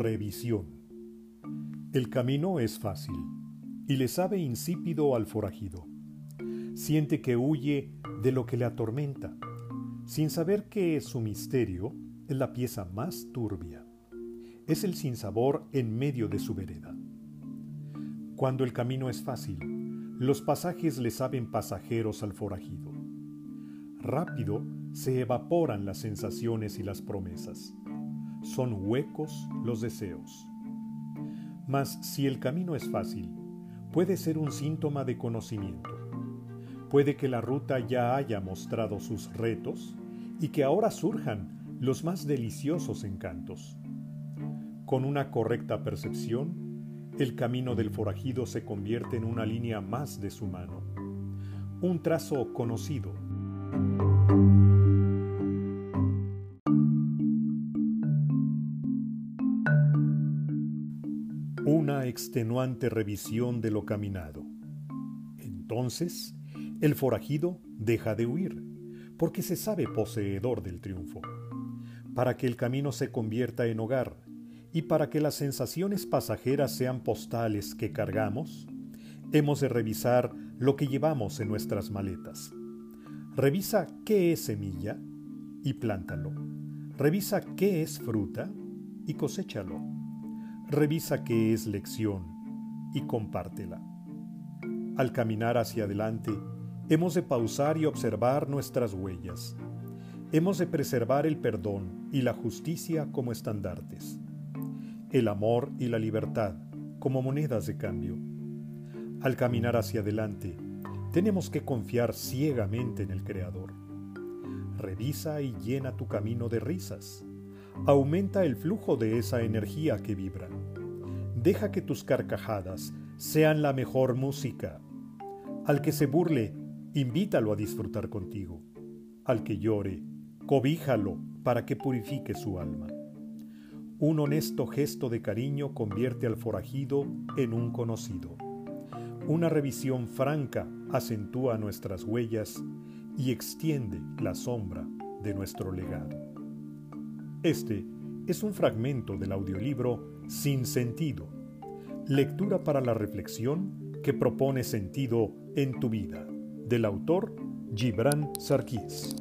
Revisión. El camino es fácil y le sabe insípido al forajido. Siente que huye de lo que le atormenta, sin saber que su misterio es la pieza más turbia. Es el sinsabor en medio de su vereda. Cuando el camino es fácil, los pasajes le saben pasajeros al forajido. Rápido se evaporan las sensaciones y las promesas. Son huecos los deseos. Mas si el camino es fácil, puede ser un síntoma de conocimiento. Puede que la ruta ya haya mostrado sus retos y que ahora surjan los más deliciosos encantos. Con una correcta percepción, el camino del forajido se convierte en una línea más de su mano, un trazo conocido. Una extenuante revisión de lo caminado. Entonces, el forajido deja de huir, porque se sabe poseedor del triunfo. Para que el camino se convierta en hogar y para que las sensaciones pasajeras sean postales que cargamos, hemos de revisar lo que llevamos en nuestras maletas. Revisa qué es semilla y plántalo. Revisa qué es fruta y coséchalo. Revisa qué es lección y compártela. Al caminar hacia adelante, hemos de pausar y observar nuestras huellas. Hemos de preservar el perdón y la justicia como estandartes el amor y la libertad como monedas de cambio. Al caminar hacia adelante, tenemos que confiar ciegamente en el Creador. Revisa y llena tu camino de risas. Aumenta el flujo de esa energía que vibra. Deja que tus carcajadas sean la mejor música. Al que se burle, invítalo a disfrutar contigo. Al que llore, cobíjalo para que purifique su alma. Un honesto gesto de cariño convierte al forajido en un conocido. Una revisión franca acentúa nuestras huellas y extiende la sombra de nuestro legado. Este es un fragmento del audiolibro Sin Sentido, lectura para la reflexión que propone sentido en tu vida, del autor Gibran Sarkis.